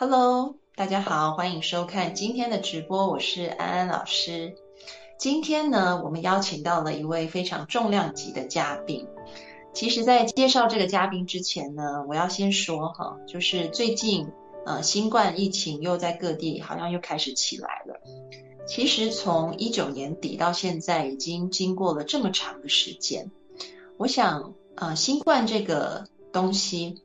Hello，大家好，欢迎收看今天的直播，我是安安老师。今天呢，我们邀请到了一位非常重量级的嘉宾。其实，在介绍这个嘉宾之前呢，我要先说哈，就是最近呃，新冠疫情又在各地好像又开始起来了。其实从一九年底到现在，已经经过了这么长的时间。我想，呃，新冠这个东西，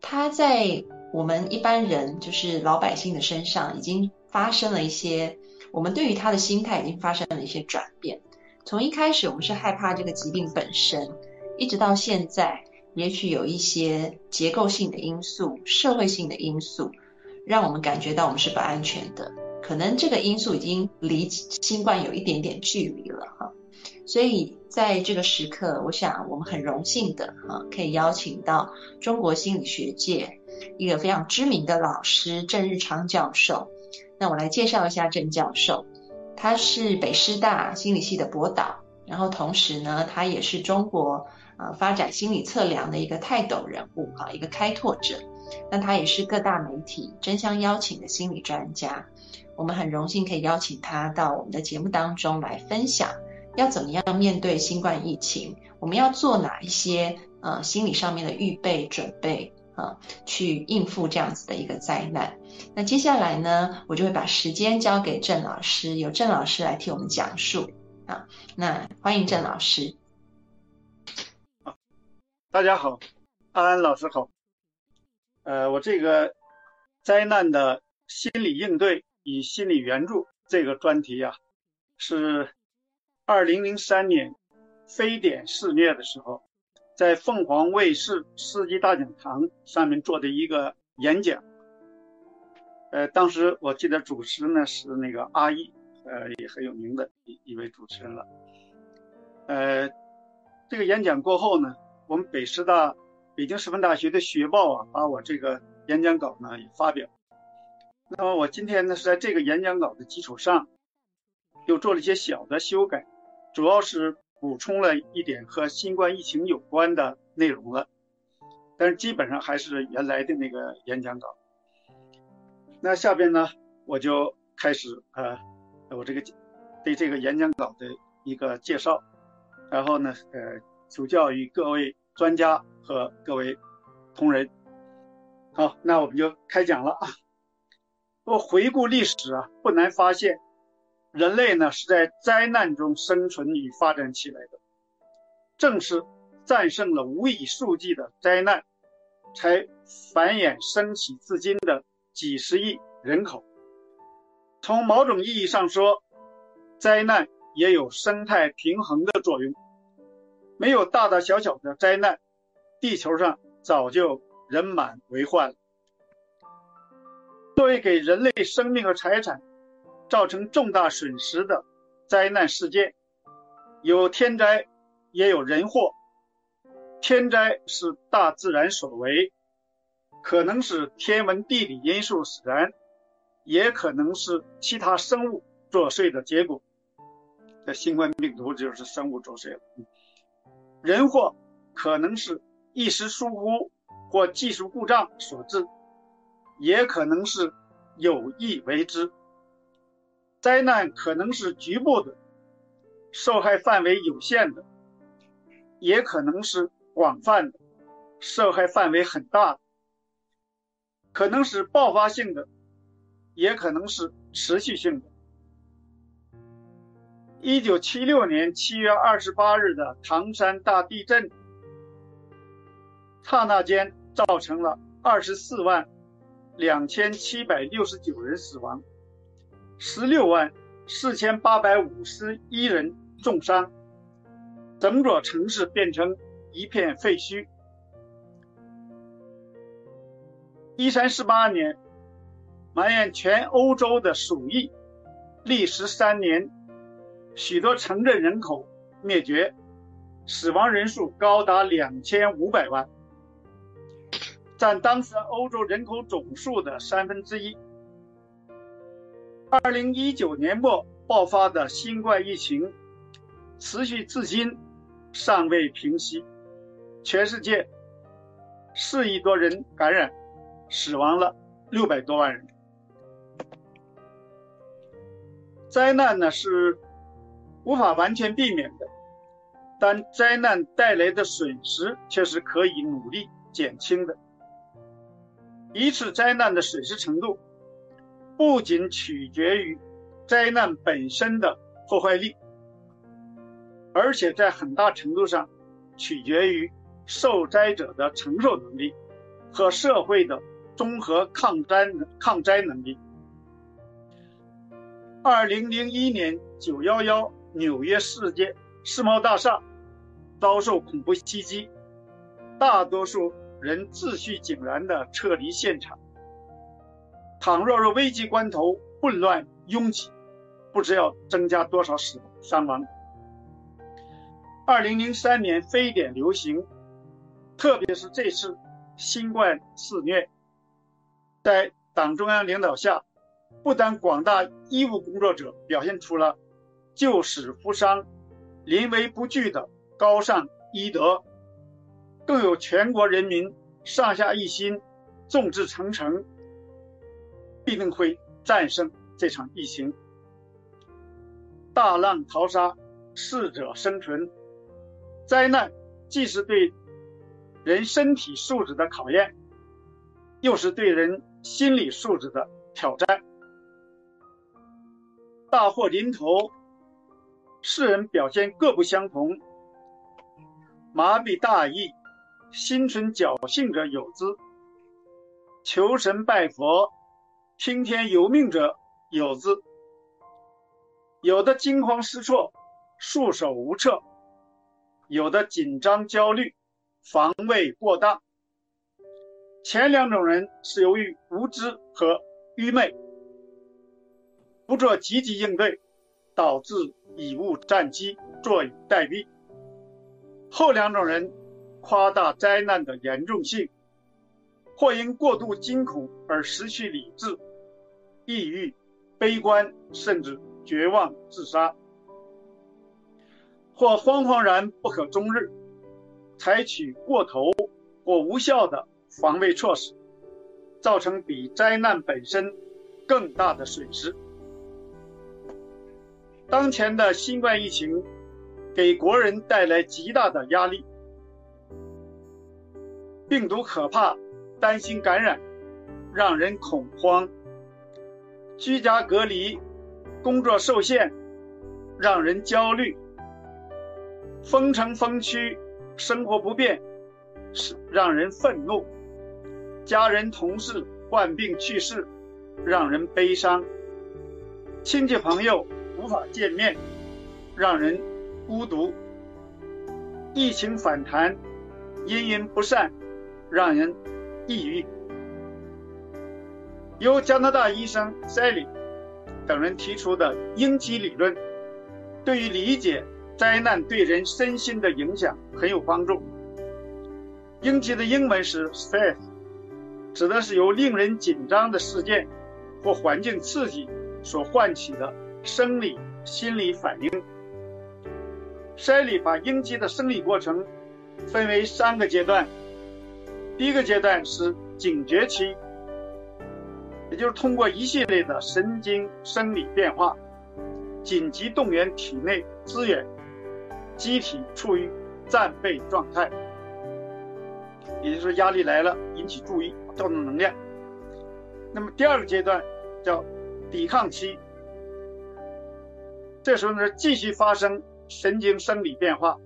它在我们一般人就是老百姓的身上，已经发生了一些，我们对于他的心态已经发生了一些转变。从一开始我们是害怕这个疾病本身，一直到现在，也许有一些结构性的因素、社会性的因素，让我们感觉到我们是不安全的。可能这个因素已经离新冠有一点点距离了哈。所以在这个时刻，我想我们很荣幸的哈，可以邀请到中国心理学界。一个非常知名的老师郑日昌教授，那我来介绍一下郑教授，他是北师大心理系的博导，然后同时呢，他也是中国呃发展心理测量的一个泰斗人物哈，一个开拓者。那他也是各大媒体争相邀请的心理专家，我们很荣幸可以邀请他到我们的节目当中来分享，要怎么样面对新冠疫情，我们要做哪一些呃心理上面的预备准备。啊，去应付这样子的一个灾难。那接下来呢，我就会把时间交给郑老师，由郑老师来替我们讲述。啊，那欢迎郑老师。大家好，安安老师好。呃，我这个灾难的心理应对与心理援助这个专题呀，是二零零三年非典肆虐的时候。在凤凰卫视世纪大讲堂上面做的一个演讲，呃，当时我记得主持呢是那个阿易，呃，也很有名的一一位主持人了。呃，这个演讲过后呢，我们北师大、北京师范大学的学报啊，把我这个演讲稿呢也发表。那么我今天呢是在这个演讲稿的基础上，又做了一些小的修改，主要是。补充了一点和新冠疫情有关的内容了，但是基本上还是原来的那个演讲稿。那下边呢，我就开始呃，我这个对这个演讲稿的一个介绍，然后呢，呃，求教于各位专家和各位同仁。好，那我们就开讲了啊。我回顾历史啊，不难发现。人类呢是在灾难中生存与发展起来的，正是战胜了无以数计的灾难，才繁衍生起至今的几十亿人口。从某种意义上说，灾难也有生态平衡的作用。没有大大小小的灾难，地球上早就人满为患了。作为给人类生命和财产。造成重大损失的灾难事件，有天灾，也有人祸。天灾是大自然所为，可能是天文地理因素使然，也可能是其他生物作祟的结果。这新冠病毒就是生物作祟了。人祸可能是一时疏忽或技术故障所致，也可能是有意为之。灾难可能是局部的，受害范围有限的，也可能是广泛的，受害范围很大的，可能是爆发性的，也可能是持续性的。一九七六年七月二十八日的唐山大地震，刹那间造成了二十四万两千七百六十九人死亡。十六万四千八百五十一人重伤，整座城市变成一片废墟。一三四八年，蔓延全欧洲的鼠疫，历时三年，许多城镇人口灭绝，死亡人数高达两千五百万，占当时欧洲人口总数的三分之一。二零一九年末爆发的新冠疫情，持续至今，尚未平息，全世界四亿多人感染。死亡了六百多万人。灾难呢是无法完全避免的，但灾难带来的损失却是可以努力减轻的。一次灾难的损失程度，不仅取决于灾难本身的破坏力，而且在很大程度上取决于受灾者的承受能力和社会的。综合抗灾抗灾能力。二零零一年九幺幺纽约世界世贸大厦遭受恐怖袭击，大多数人秩序井然地撤离现场。倘若若危急关头混乱拥挤，不知要增加多少死伤亡。二零零三年非典流行，特别是这次新冠肆虐。在党中央领导下，不但广大医务工作者表现出了救死扶伤、临危不惧的高尚医德，更有全国人民上下一心、众志成城，必定会战胜这场疫情。大浪淘沙，适者生存。灾难既是对人身体素质的考验，又是对人。心理素质的挑战，大祸临头，世人表现各不相同。麻痹大意、心存侥幸者有之；求神拜佛、听天由命者有之。有的惊慌失措、束手无策；有的紧张焦虑、防卫过当。前两种人是由于无知和愚昧，不做积极应对，导致以误战机，坐以待毙；后两种人夸大灾难的严重性，或因过度惊恐而失去理智，抑郁、悲观，甚至绝望自杀；或惶惶然不可终日，采取过头或无效的。防卫措施造成比灾难本身更大的损失。当前的新冠疫情给国人带来极大的压力，病毒可怕，担心感染，让人恐慌；居家隔离，工作受限，让人焦虑；封城封区，生活不便，是让人愤怒。家人同事患病去世，让人悲伤；亲戚朋友无法见面，让人孤独；疫情反弹，阴阴不散，让人抑郁。由加拿大医生塞里等人提出的应激理论，对于理解灾难对人身心的影响很有帮助。应激的英文是 stress。指的是由令人紧张的事件或环境刺激所唤起的生理、心理反应。筛里把应激的生理过程分为三个阶段。第一个阶段是警觉期，也就是通过一系列的神经生理变化，紧急动员体内资源，机体处于战备状态。也就是，压力来了，引起注意。调动能量。那么第二个阶段叫抵抗期，这时候呢继续发生神经生理变化，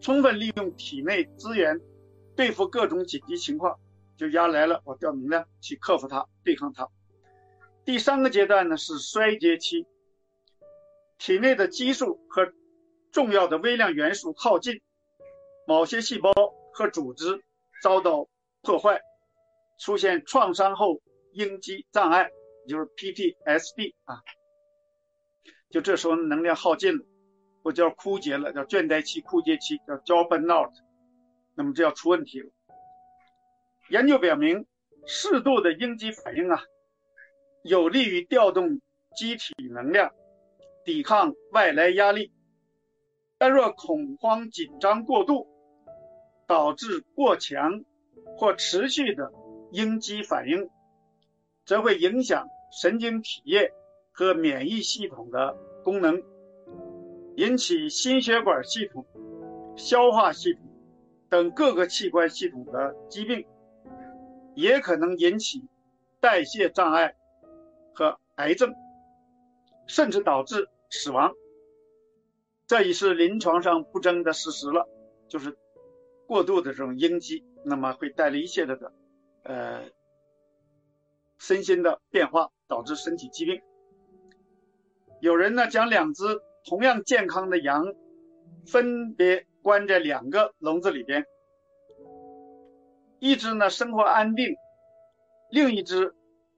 充分利用体内资源对付各种紧急情况，就压来了，我调能量去克服它，对抗它。第三个阶段呢是衰竭期，体内的激素和重要的微量元素耗尽，某些细胞和组织遭到破坏，出现创伤后应激障碍，就是 PTSD 啊。就这时候能量耗尽了，或叫枯竭了，叫倦怠期、枯竭期，叫 job burnout，那么这要出问题了。研究表明，适度的应激反应啊，有利于调动机体能量，抵抗外来压力。但若恐慌紧张过度，导致过强或持续的应激反应，则会影响神经体液和免疫系统的功能，引起心血管系统、消化系统等各个器官系统的疾病。也可能引起代谢障碍癌症，甚至导致死亡。这已是临床上不争的事实了。就是过度的这种应激，那么会带来一系列的呃身心的变化，导致身体疾病。有人呢将两只同样健康的羊分别关在两个笼子里边。一只呢生活安定，另一只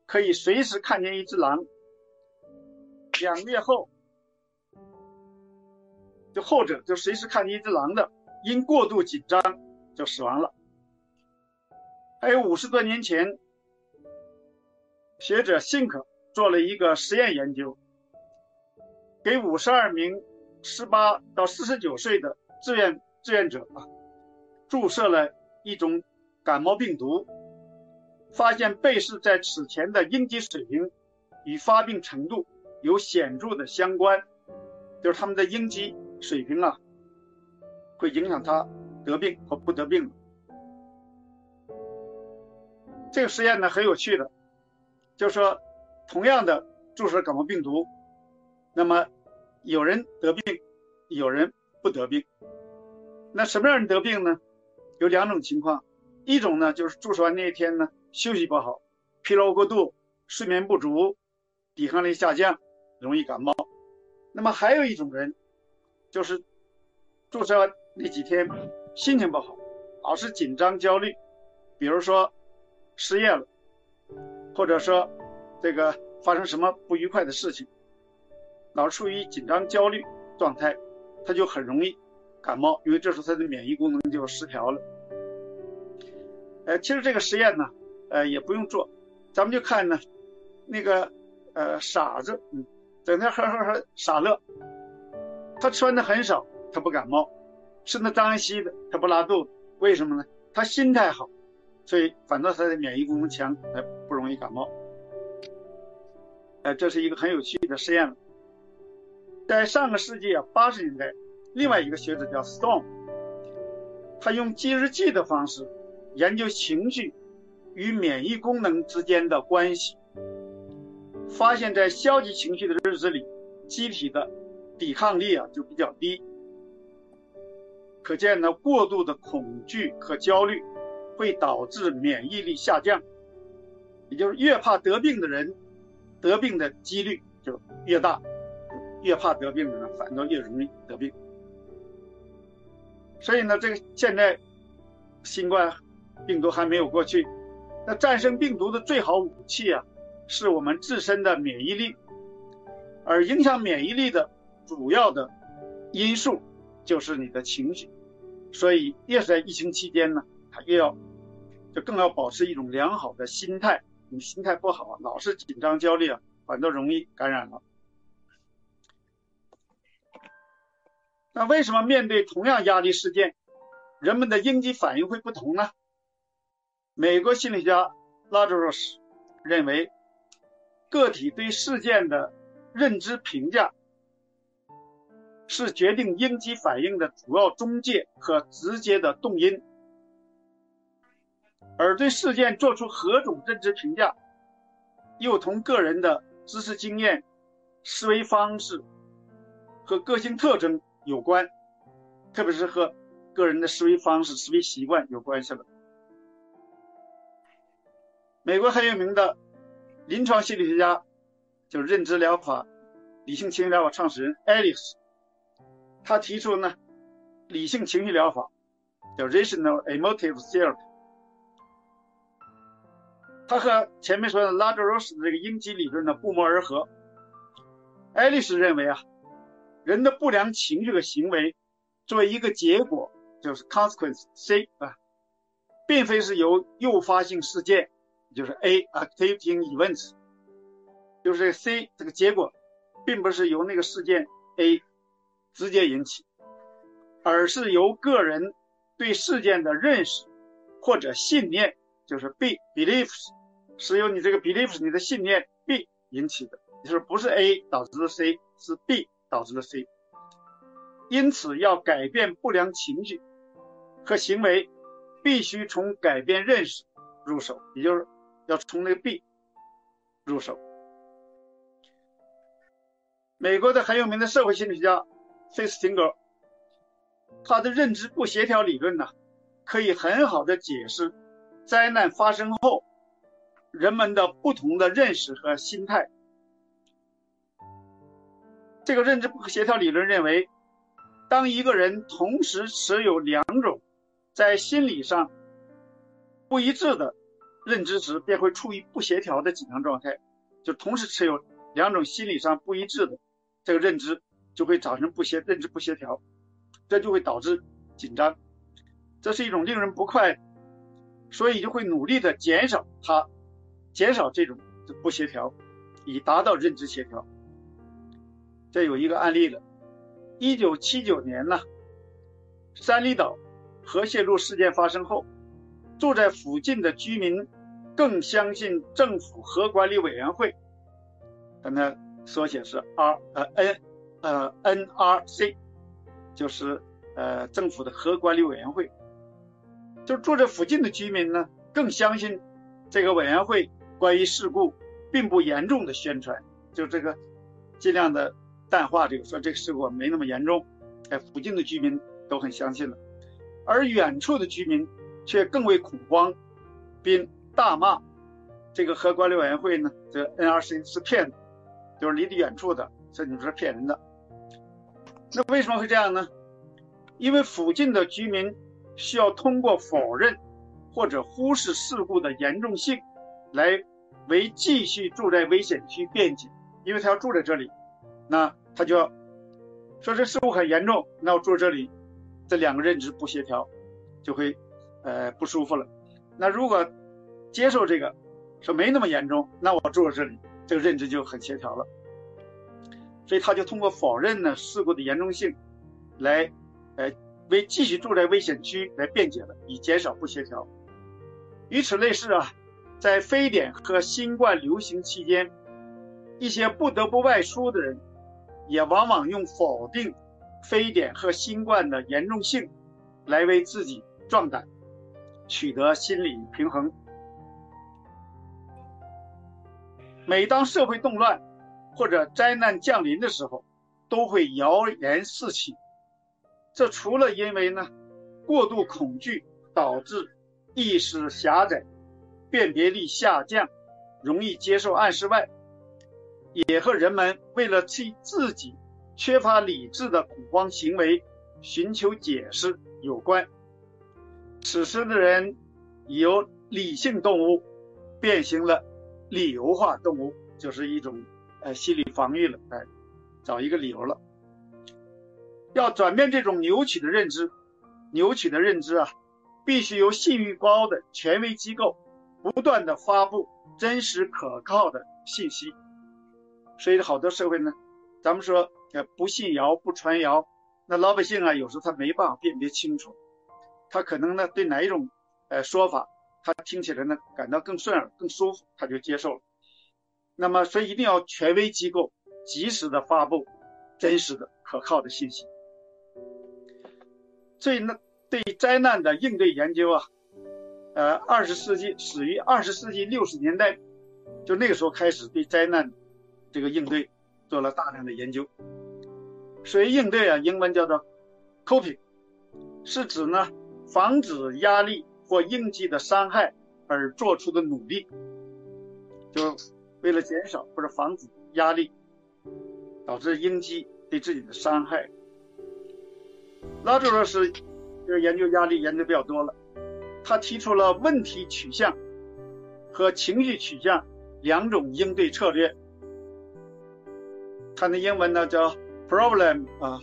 可以随时看见一只狼。两个月后，就后者就随时看见一只狼的，因过度紧张就死亡了。还有五十多年前，学者辛克做了一个实验研究，给五十二名十八到四十九岁的志愿志愿者啊，注射了一种。感冒病毒发现，被试在此前的应激水平与发病程度有显著的相关，就是他们的应激水平啊，会影响他得病和不得病。这个实验呢很有趣的，就是说，同样的注射感冒病毒，那么有人得病，有人不得病。那什么样人得病呢？有两种情况。一种呢，就是注射完那一天呢，休息不好，疲劳过度，睡眠不足，抵抗力下降，容易感冒。那么还有一种人，就是注射那几天心情不好，老是紧张焦虑，比如说失业了，或者说这个发生什么不愉快的事情，老处于紧张焦虑状态，他就很容易感冒，因为这时候他的免疫功能就失调了。呃，其实这个实验呢，呃，也不用做，咱们就看呢，那个呃傻子，嗯，整天呵呵呵傻乐，他穿的很少，他不感冒，吃那脏兮的，他不拉肚子，为什么呢？他心态好，所以反倒他的免疫功能强，他不容易感冒。呃，这是一个很有趣的实验了。在上个世纪啊八十年代，另外一个学者叫 Stone，他用记日记的方式。研究情绪与免疫功能之间的关系，发现，在消极情绪的日子里，机体的抵抗力啊就比较低。可见呢，过度的恐惧和焦虑会导致免疫力下降，也就是越怕得病的人，得病的几率就越大，越怕得病的人反倒越容易得病。所以呢，这个现在新冠。病毒还没有过去，那战胜病毒的最好武器啊，是我们自身的免疫力。而影响免疫力的主要的因素就是你的情绪。所以越是在疫情期间呢，他越要就更要保持一种良好的心态。你心态不好，老是紧张焦虑啊，反倒容易感染了。那为什么面对同样压力事件，人们的应激反应会不同呢？美国心理学家拉扎罗斯认为，个体对事件的认知评价是决定应激反应的主要中介和直接的动因，而对事件做出何种认知评价，又同个人的知识经验、思维方式和个性特征有关，特别是和个人的思维方式、思维习惯有关系了。美国很有名的临床心理学家，就是认知疗法、理性情绪疗法创始人爱丽丝，他提出呢理性情绪疗法，叫 Rational Emotive Therapy。他和前面说的拉扎罗斯的这个应激理论呢不谋而合。爱丽丝认为啊，人的不良情绪和行为作为一个结果，就是 consequence C 啊，并非是由诱发性事件，就是 A activating events，就是 C 这个结果，并不是由那个事件 A 直接引起，而是由个人对事件的认识或者信念，就是 B beliefs。是由你这个 beliefs 你的信念 B 引起的，就是不是 A 导致的 C，是 B 导致的 C。因此，要改变不良情绪和行为，必须从改变认识入手，也就是要从那个 B 入手。美国的很有名的社会心理学家费斯汀格，他的认知不协调理论呢，可以很好的解释灾难发生后。人们的不同的认识和心态，这个认知不协调理论认为，当一个人同时持有两种在心理上不一致的认知时，便会处于不协调的紧张状态。就同时持有两种心理上不一致的这个认知，就会造成不协认知不协调，这就会导致紧张。这是一种令人不快，所以就会努力的减少它。减少这种不协调，以达到认知协调。这有一个案例了。一九七九年呢，三里岛核泄漏事件发生后，住在附近的居民更相信政府核管理委员会，它缩写是 R 呃 N 呃 NRC，就是呃政府的核管理委员会。就住在附近的居民呢，更相信这个委员会。关于事故并不严重的宣传，就这个尽量的淡化这个，说这个事故没那么严重。哎，附近的居民都很相信了，而远处的居民却更为恐慌，并大骂这个核管理委员会呢，这 NRC 是骗子，就是离得远处的，这你说骗人的。那为什么会这样呢？因为附近的居民需要通过否认或者忽视事故的严重性。来为继续住在危险区辩解，因为他要住在这里，那他就要说这事故很严重，那我住这里，这两个认知不协调，就会呃不舒服了。那如果接受这个说没那么严重，那我住在这里，这个认知就很协调了。所以他就通过否认呢事故的严重性，来呃为继续住在危险区来辩解了，以减少不协调。与此类似啊。在非典和新冠流行期间，一些不得不外出的人，也往往用否定非典和新冠的严重性，来为自己壮胆，取得心理平衡。每当社会动乱或者灾难降临的时候，都会谣言四起。这除了因为呢过度恐惧导致意识狭窄。辨别力下降，容易接受暗示外，也和人们为了替自己缺乏理智的恐慌行为寻求解释有关。此时的人由理性动物变形了理由化动物，就是一种呃心理防御了，哎，找一个理由了。要转变这种扭曲的认知，扭曲的认知啊，必须由信誉高的权威机构。不断的发布真实可靠的信息，所以好多社会呢，咱们说呃不信谣不传谣，那老百姓啊有时候他没办法辨别清楚，他可能呢对哪一种呃说法他听起来呢感到更顺耳更舒服，他就接受了。那么所以一定要权威机构及时的发布真实的可靠的信息。所以呢对灾难的应对研究啊。呃，二十世纪始于二十世纪六十年代，就那个时候开始对灾难这个应对做了大量的研究。所以应对啊，英文叫做 coping，是指呢防止压力或应激的伤害而做出的努力，就为了减少或者防止压力导致应激对自己的伤害，拉朱勒是就是研究压力研究比较多了，他提出了问题取向和情绪取向两种应对策略。他的英文呢叫 problem 啊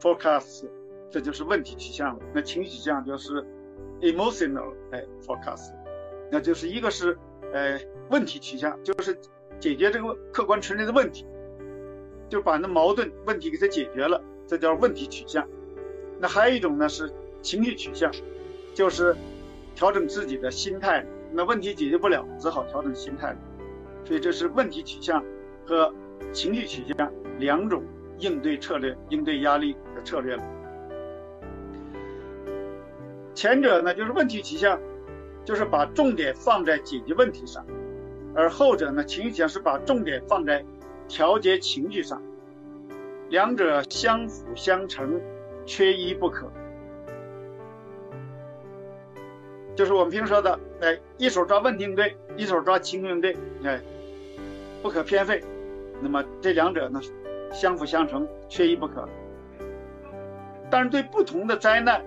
forecast，这就是问题取向了。那情绪取向就是 emotional 哎 forecast，那就是一个是呃问题取向，就是解决这个客观存在的问题，就把那矛盾问题给它解决了，这叫问题取向。那还有一种呢是情绪取向，就是调整自己的心态。那问题解决不了，只好调整心态。所以这是问题取向和情绪取向两种应对策略，应对压力的策略了。前者呢就是问题取向，就是把重点放在解决问题上，而后者呢情绪取向是把重点放在调节情绪上，两者相辅相成，缺一不可。就是我们平时说的，哎，一手抓问题应对，一手抓情绪应对，哎，不可偏废。那么这两者呢，相辅相成，缺一不可。但是对不同的灾难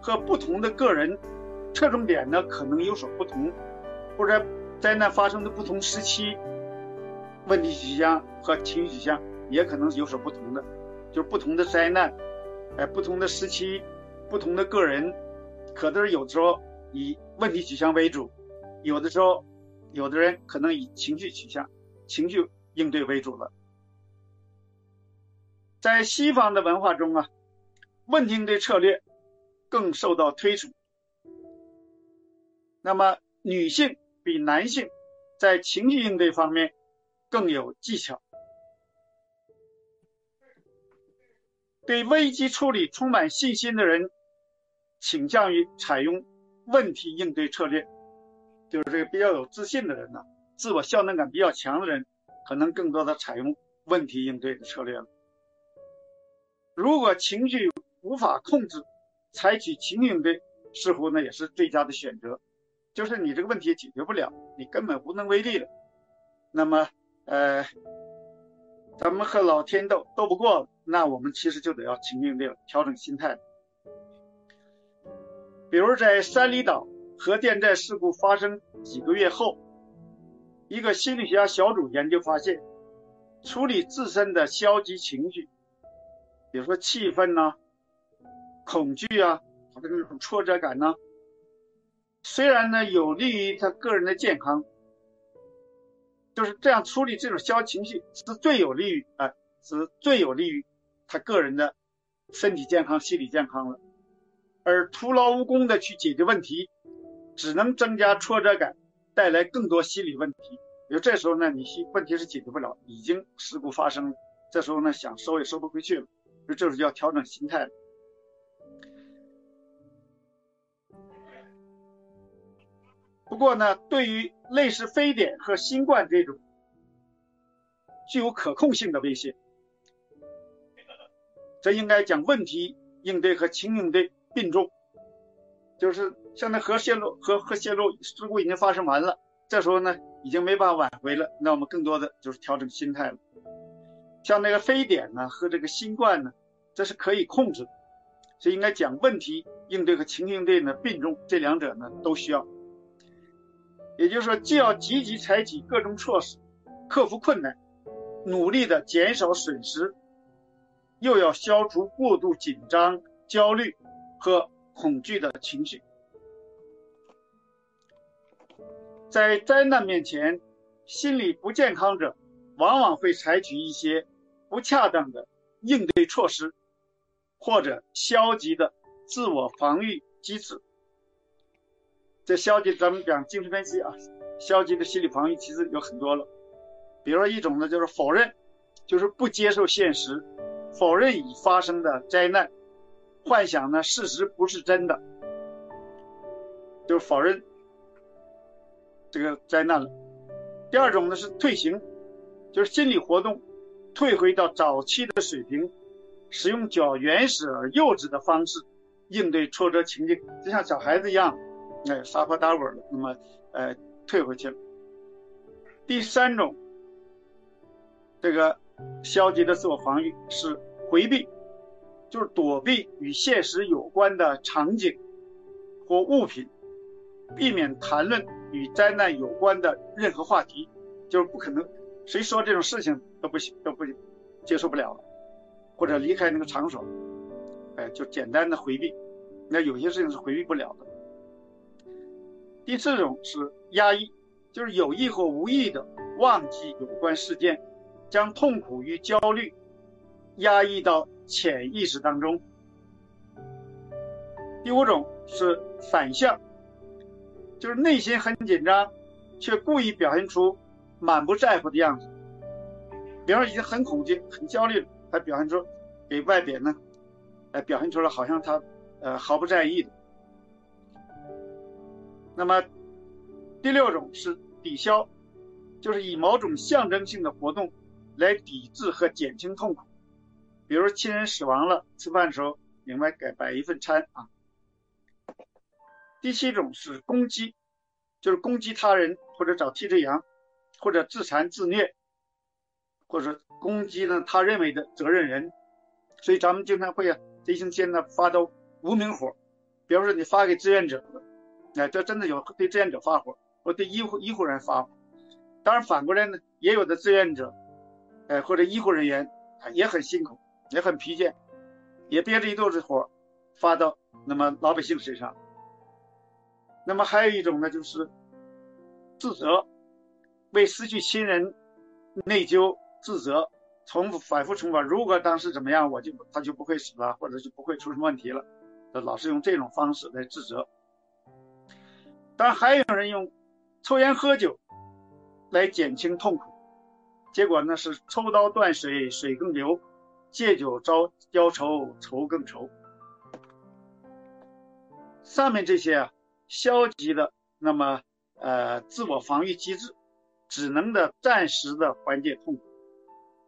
和不同的个人，侧重点呢可能有所不同，或者灾难发生的不同时期，问题取向和情绪取向也可能有所不同的。就是不同的灾难，哎，不同的时期，不同的个人，可能是有的时候以问题取向为主，有的时候，有的人可能以情绪取向、情绪。应对为主了。在西方的文化中啊，问题应对策略更受到推崇。那么，女性比男性在情绪应对方面更有技巧，对危机处理充满信心的人，倾向于采用问题应对策略，就是这个比较有自信的人呢，自我效能感比较强的人。可能更多的采用问题应对的策略了。如果情绪无法控制，采取情绪应对似乎呢也是最佳的选择。就是你这个问题解决不了，你根本无能为力了。那么，呃，咱们和老天斗斗不过，那我们其实就得要情绪应对，调整心态。比如在三里岛核电站事故发生几个月后。一个心理学家小组研究发现，处理自身的消极情绪，比如说气愤呐、恐惧啊，或者那种挫折感呢，虽然呢有利于他个人的健康，就是这样处理这种消极情绪是最有利于啊，是最有利于他个人的身体健康、心理健康了。而徒劳无功的去解决问题，只能增加挫折感。带来更多心理问题，因为这时候呢，你问题是解决不了，已经事故发生了，这时候呢，想收也收不回去了，所以这是要调整心态了。不过呢，对于类似非典和新冠这种具有可控性的威胁，这应该讲问题应对和情应对并重，就是。像那核泄漏、核核泄漏事故已经发生完了，这时候呢，已经没办法挽回了。那我们更多的就是调整心态了。像那个非典呢和这个新冠呢，这是可以控制，所以应该讲问题应对和情绪应对呢并重，这两者呢都需要。也就是说，既要积极采取各种措施克服困难，努力的减少损失，又要消除过度紧张、焦虑和恐惧的情绪。在灾难面前，心理不健康者往往会采取一些不恰当的应对措施，或者消极的自我防御机制。这消极，咱们讲精神分析啊，消极的心理防御机制有很多了。比如说一种呢，就是否认，就是不接受现实，否认已发生的灾难，幻想呢事实不是真的，就是否认。这个灾难了。第二种呢是退行，就是心理活动退回到早期的水平，使用较原始而幼稚的方式应对挫折情境，就像小孩子一样，哎，撒泼打滚了，那么，呃，退回去了。第三种，这个消极的自我防御是回避，就是躲避与现实有关的场景或物品，避免谈论与灾难有关的任何话题，就是不可能，谁说这种事情都不行，都不接受不了了，或者离开那个场所，哎，就简单的回避。那有些事情是回避不了的。第四种是压抑，就是有意或无意的忘记有关事件，将痛苦与焦虑压抑到潜意识当中。第五种是反向，就是内心很紧张，却故意表现出满不在乎的样子。比方说已经很恐惧、很焦虑了，还表现出给外边呢，呃，表现出来好像他呃毫不在意的。那么第六种是抵消，就是以某种象征性的活动来抵制和减轻痛苦，比如亲人死亡了，吃饭的时候另外给摆一份餐啊。第七种是攻击，就是攻击他人或者找替罪羊，或者自残自虐，或者攻击呢他认为的责任人，所以咱们经常会啊，这一星期呢发到无名火，比如说你发给志愿者。哎，这真的有对志愿者发火，或对医护医护人员发火。当然反过来呢，也有的志愿者，哎，或者医护人员也很辛苦，也很疲倦，也憋着一肚子火发到那么老百姓身上。那么还有一种呢，就是自责，为失去亲人内疚自责，重复反复重复。如果当时怎么样，我就他就不会死了，或者就不会出什么问题了。老是用这种方式来自责。当然，还有人用抽烟喝酒来减轻痛苦，结果呢是抽刀断水，水更流；借酒浇浇愁，愁更愁。上面这些啊，消极的，那么呃自我防御机制，只能的暂时的缓解痛苦，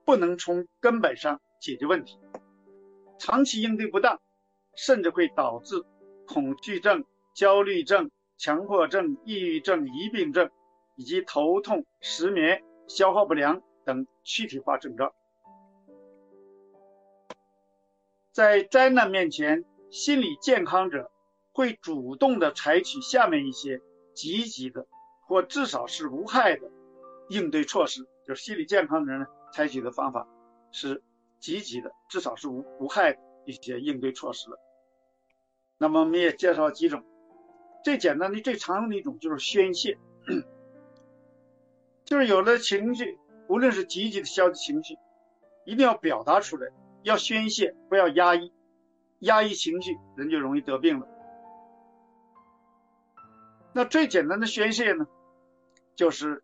不能从根本上解决问题。长期应对不当，甚至会导致恐惧症、焦虑症。强迫症、抑郁症、疑病症，以及头痛、失眠、消化不良等躯体化症状。在灾难面前，心理健康者会主动的采取下面一些积极的，或至少是无害的应对措施。就是心理健康的人采取的方法是积极的，至少是无无害的一些应对措施了。那么我们也介绍几种。最简单的、最常用的一种就是宣泄，就是有了情绪，无论是积极的、消极情绪，一定要表达出来，要宣泄，不要压抑。压抑情绪，人就容易得病了。那最简单的宣泄呢，就是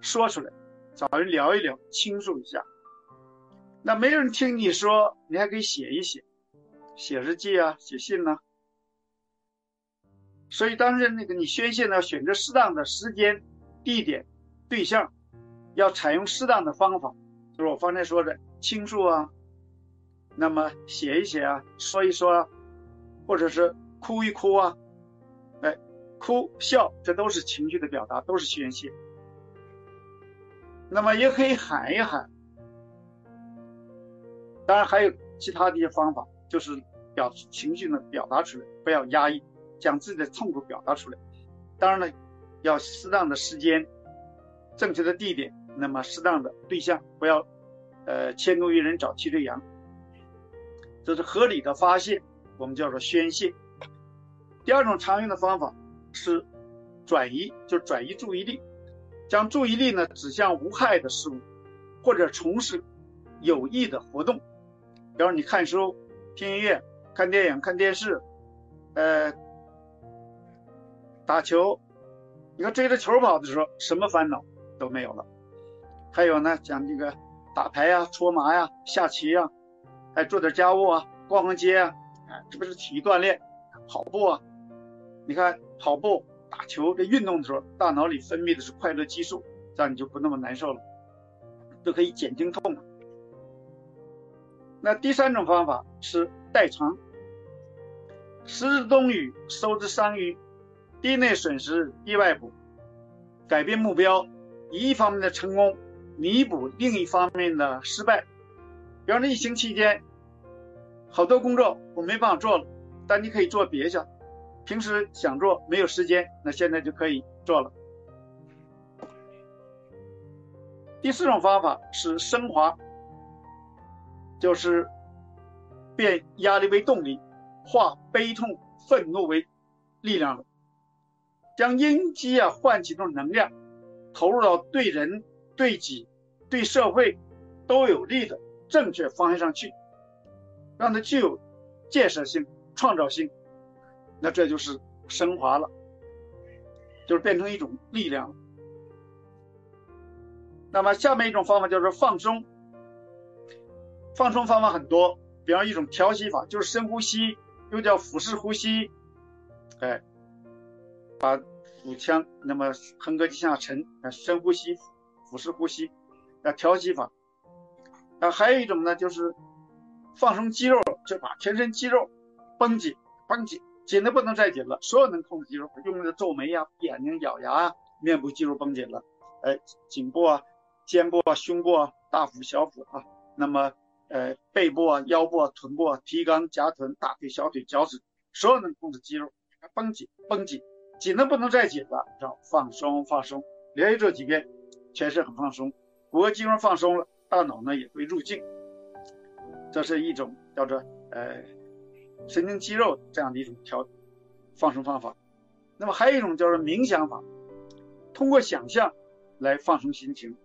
说出来，找人聊一聊，倾诉一下。那没人听你说，你还可以写一写，写日记啊，写信呢。所以，当时那个你宣泄呢，选择适当的时间、地点、对象，要采用适当的方法，就是我方才说的倾诉啊，那么写一写啊，说一说啊，或者是哭一哭啊，哎，哭笑，这都是情绪的表达，都是宣泄。那么也可以喊一喊，当然还有其他的一些方法，就是表情绪呢表达出来，不要压抑。将自己的痛苦表达出来，当然了，要适当的时间、正确的地点，那么适当的对象，不要呃迁怒于人找替罪羊，这是合理的发泄，我们叫做宣泄。第二种常用的方法是转移，就转移注意力，将注意力呢指向无害的事物，或者从事有益的活动，比如你看书、听音乐、看电影、看电视，呃。打球，你看追着球跑的时候，什么烦恼都没有了。还有呢，讲这个打牌呀、搓麻呀、下棋呀，还做点家务啊、逛逛街啊，哎，这不是体育锻炼、跑步啊？你看跑步、打球这运动的时候，大脑里分泌的是快乐激素，这样你就不那么难受了，都可以减轻痛苦。那第三种方法是代偿，食之冬雨，收之桑榆。地内损失，地外补，改变目标，以一方面的成功弥补另一方面的失败。比方说疫情期间，好多工作我没办法做了，但你可以做别的。平时想做没有时间，那现在就可以做了。第四种方法是升华，就是变压力为动力，化悲痛愤怒为力量了，将阴机啊唤起这种能量，投入到对人、对己、对社会都有利的正确方向上去，让它具有建设性、创造性，那这就是升华了，就是变成一种力量。那么下面一种方法叫做放松，放松方法很多，比方一种调息法，就是深呼吸，又叫腹式呼吸，哎，把腹腔那么横膈肌下沉，深呼吸，腹式呼吸，要调息法。啊，还有一种呢，就是放松肌肉，就把全身肌肉绷紧，绷紧，紧的不能再紧了，所有能控制肌肉，用那个皱眉呀、眼睛、咬牙啊，面部肌肉绷紧了，哎，颈部啊。肩部啊，胸部啊，大腹、小腹啊，那么呃背部啊、腰部啊、臀部啊、提肛、夹臀、大腿、小腿、脚趾，所有能控制肌肉绷紧、绷紧，紧的不能再紧了，要放松、放松，连续做几遍，全身很放松，骨骼肌肉放松了，大脑呢也会入静，这是一种叫做呃神经肌肉这样的一种调放松方法。那么还有一种叫做冥想法，通过想象来放松心情。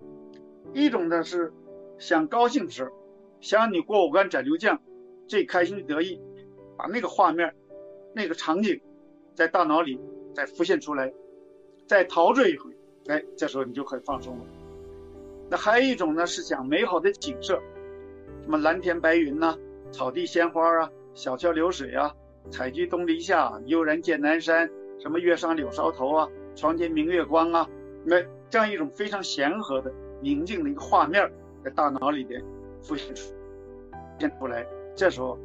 一种呢是想高兴的时，想你过五关斩六将，最开心的得意，把那个画面、那个场景在大脑里再浮现出来，再陶醉一回，哎，这时候你就可以放松了。那还有一种呢是讲美好的景色，什么蓝天白云呐，草地鲜花啊，小桥流水啊，采菊东篱下，悠然见南山，什么月上柳梢头啊，床前明月光啊，那这样一种非常祥和的。宁静的一个画面在大脑里边浮现出现出来，这时候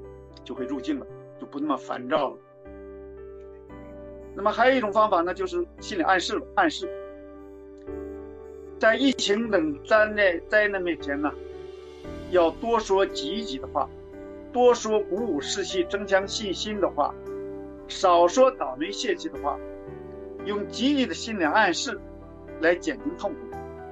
就会入境了，就不那么烦躁了。那么还有一种方法呢，就是心理暗示了，暗示在疫情等灾难灾难面前呢，要多说积极的话，多说鼓舞士气、增强信心的话，少说倒霉泄气的话，用积极的心理暗示来减轻痛苦。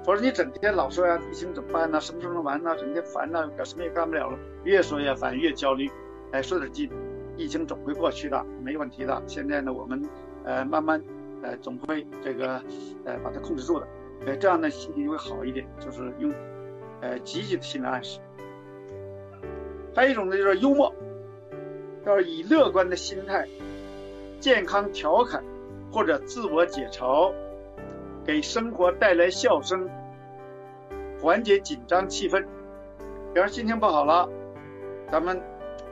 否则你整天老说呀，疫情怎么办呢？什么时候能完呢？整天烦呢，干什么也干不了了，越说越烦，越焦虑。哎，说点积极，疫情总会过去的，没问题的。现在呢，我们呃慢慢呃总会这个呃把它控制住的。呃，这样呢心情就会好一点，就是用呃积极的心理暗示。还有一种呢就是幽默，要以乐观的心态，健康调侃或者自我解嘲。给生活带来笑声，缓解紧张气氛。比方心情不好了，咱们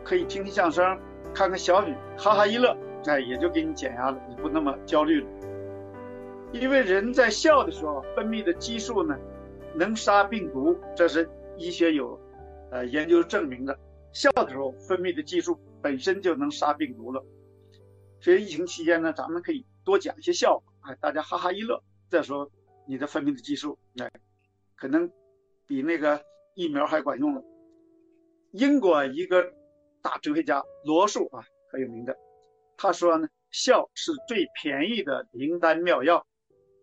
可以听听相声，看看小品，哈哈一乐，哎，也就给你减压了，你不那么焦虑了。因为人在笑的时候分泌的激素呢，能杀病毒，这是医学有呃研究证明的。笑的时候分泌的激素本身就能杀病毒了。所以疫情期间呢，咱们可以多讲一些笑话，哎，大家哈哈一乐。再说你的分泌的激素，哎，可能比那个疫苗还管用了。英国一个大哲学家罗素啊，很有名的，他说呢，笑是最便宜的灵丹妙药，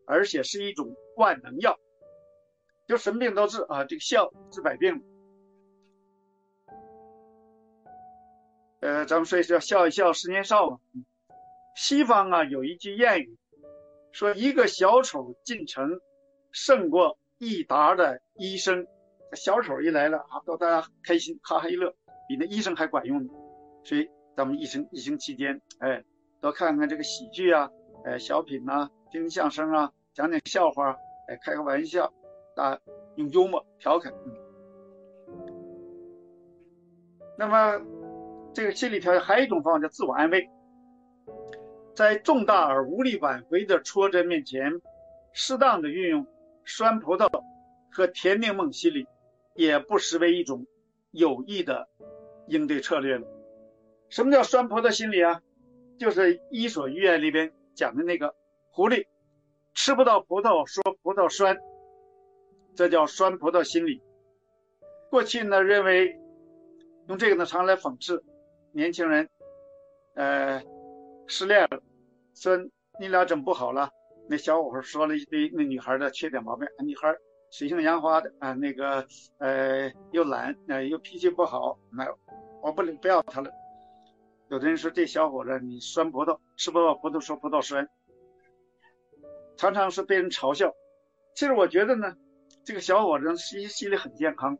而且是一种万能药，就什么病都治啊，这个笑治百病。呃，咱们说是要笑一笑，十年少嘛。西方啊有一句谚语。说一个小丑进城，胜过一沓的医生。小丑一来了啊，逗大家开心，哈哈一乐，比那医生还管用呢。所以咱们疫情疫情期间，哎，多看看这个喜剧啊，哎，小品呐，听听相声啊，讲讲笑话，哎，开个玩笑，啊，用幽默调侃。那么这个心理调节还有一种方法叫自我安慰。在重大而无力挽回的挫折面前，适当的运用酸葡萄和甜柠檬心理，也不失为一种有益的应对策略了。什么叫酸葡萄心理啊？就是《伊索寓言》里边讲的那个狐狸吃不到葡萄说葡萄酸，这叫酸葡萄心理。过去呢认为用这个呢常来讽刺年轻人，呃，失恋了，说你俩怎么不好了？那小伙说了一堆那女孩的缺点毛病，女孩水性杨花的啊，那个呃又懒，呃又脾气不好，那我不能不要她了。有的人说这小伙子你酸葡萄，吃不到葡萄说葡萄酸，常常是被人嘲笑。其实我觉得呢，这个小伙子心心里很健康，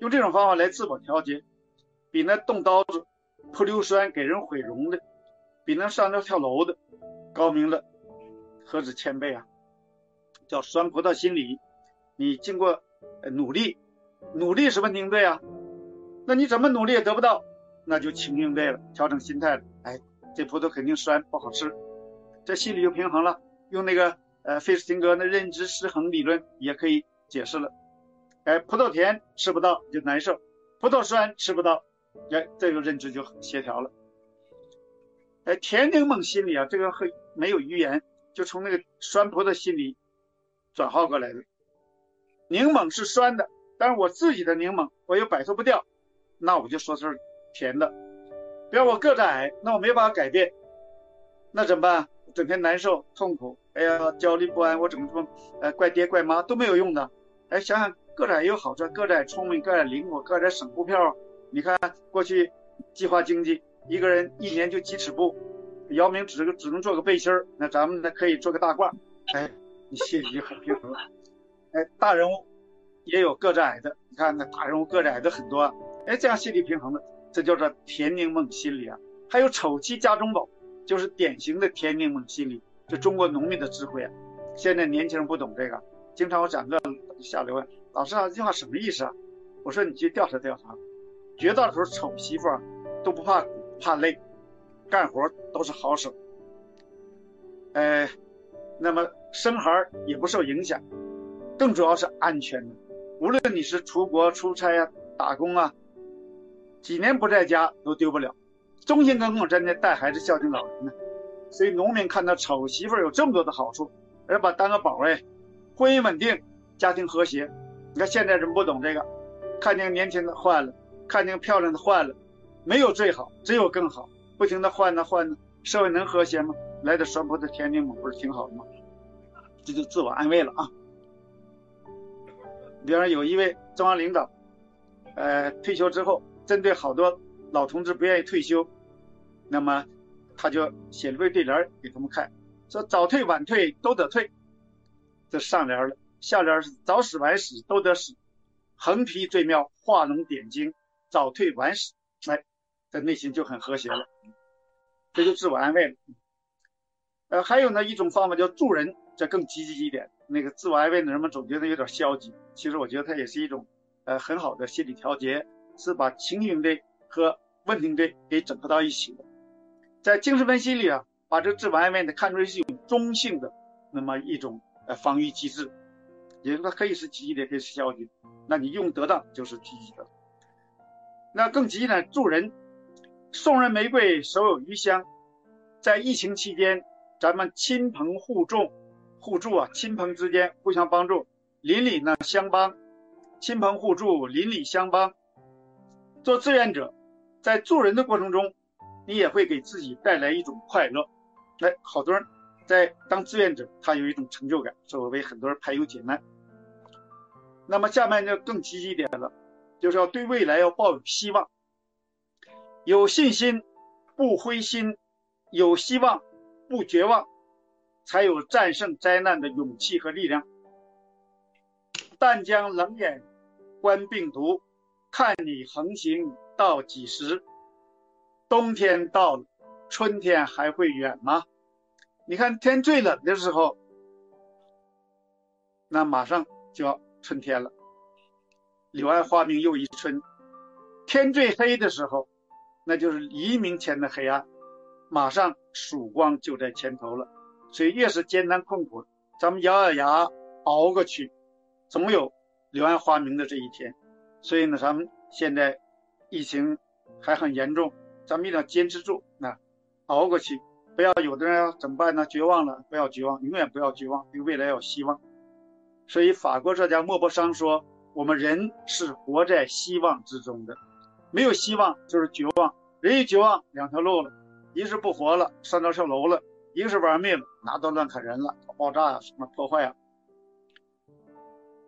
用这种方法来自我调节，比那动刀子泼硫酸给人毁容的，比那上吊跳楼的高明了，何止千倍啊！叫酸葡萄心理，你经过努力，努力是问题对啊，那你怎么努力也得不到？那就请应对了，调整心态了。哎，这葡萄肯定酸，不好吃，这心里就平衡了。用那个呃费斯汀格的认知失衡理论也可以解释了。哎，葡萄甜吃不到就难受，葡萄酸吃不到，哎，这个认知就协调了。哎，甜柠檬心理啊，这个很没有语言，就从那个酸葡萄心理转化过来的。柠檬是酸的，但是我自己的柠檬我又摆脱不掉，那我就说是。甜的，比如我个子矮，那我没办法改变，那怎么办？整天难受痛苦，哎呀，焦虑不安，我怎么说？呃，怪爹怪妈都没有用的。哎，想想个子矮有好处，个子矮聪明，个子矮灵活，个子矮省布票。你看过去计划经济，一个人一年就几尺布，姚明只只能做个背心儿，那咱们呢可以做个大褂。哎，你心里就很平衡了。哎，大人物也有个子矮的，你看那大人物个子矮的很多，哎，这样心理平衡了。这叫做田柠檬心理啊，还有丑妻家中宝，就是典型的田柠檬心理，就中国农民的智慧啊。现在年轻人不懂这个，经常我讲课下来问老师啊，这句话什么意思啊？我说你去调查调查，绝大多数丑媳妇啊都不怕苦怕累，干活都是好手，呃，那么生孩也不受影响，更主要是安全的。无论你是出国出差啊、打工啊。几年不在家都丢不了，忠心耿耿真的带孩子孝敬老人呢。所以农民看到丑媳妇有这么多的好处，而把当个宝哎，婚姻稳定，家庭和谐。你看现在人不懂这个，看见年轻的换了，看见漂亮的换了，没有最好，只有更好，不停的换呢换呢，社会能和谐吗？来点酸葡的甜柠檬不是挺好的吗？这就自我安慰了啊。比方有一位中央领导，呃，退休之后。针对好多老同志不愿意退休，那么他就写了个对联给他们看，说早退晚退都得退。这上联了，下联是早死晚死都得死，横批最妙，画龙点睛，早退晚死，哎，这内心就很和谐了，这就自我安慰了。呃，还有呢一种方法叫助人，这更积极一点。那个自我安慰的人们总觉得有点消极，其实我觉得它也是一种呃很好的心理调节。是把情绪的和问题的给整合到一起的，在精神分析里啊，把这个自我安慰呢看出是一种中性的那么一种呃防御机制，也就是它可以是积极的，可以是消极的，那你用得当就是积极的。那更积极呢，助人，送人玫瑰手有余香，在疫情期间，咱们亲朋互助，互助啊，亲朋之间互相帮助，邻里呢相帮，亲朋互助，邻里相帮。做志愿者，在助人的过程中，你也会给自己带来一种快乐。来，好多人在当志愿者，他有一种成就感，说为很多人排忧解难。那么下面就更积极一点了，就是要对未来要抱有希望，有信心，不灰心，有希望，不绝望，才有战胜灾难的勇气和力量。但将冷眼观病毒。看你横行到几时？冬天到了，春天还会远吗？你看天最冷的时候，那马上就要春天了。柳暗花明又一春。天最黑的时候，那就是黎明前的黑暗，马上曙光就在前头了。所以越是艰难困苦，咱们咬咬牙熬过去，总有柳暗花明的这一天。所以呢，咱们现在疫情还很严重，咱们一定要坚持住，那熬过去。不要有的人要怎么办呢？绝望了，不要绝望，永远不要绝望，对未来有希望。所以法国作家莫泊桑说：“我们人是活在希望之中的，没有希望就是绝望，人一绝望，两条路了，一个是不活了，上吊跳楼了；一个是玩命，拿刀乱砍人了，爆炸呀，什么破坏啊。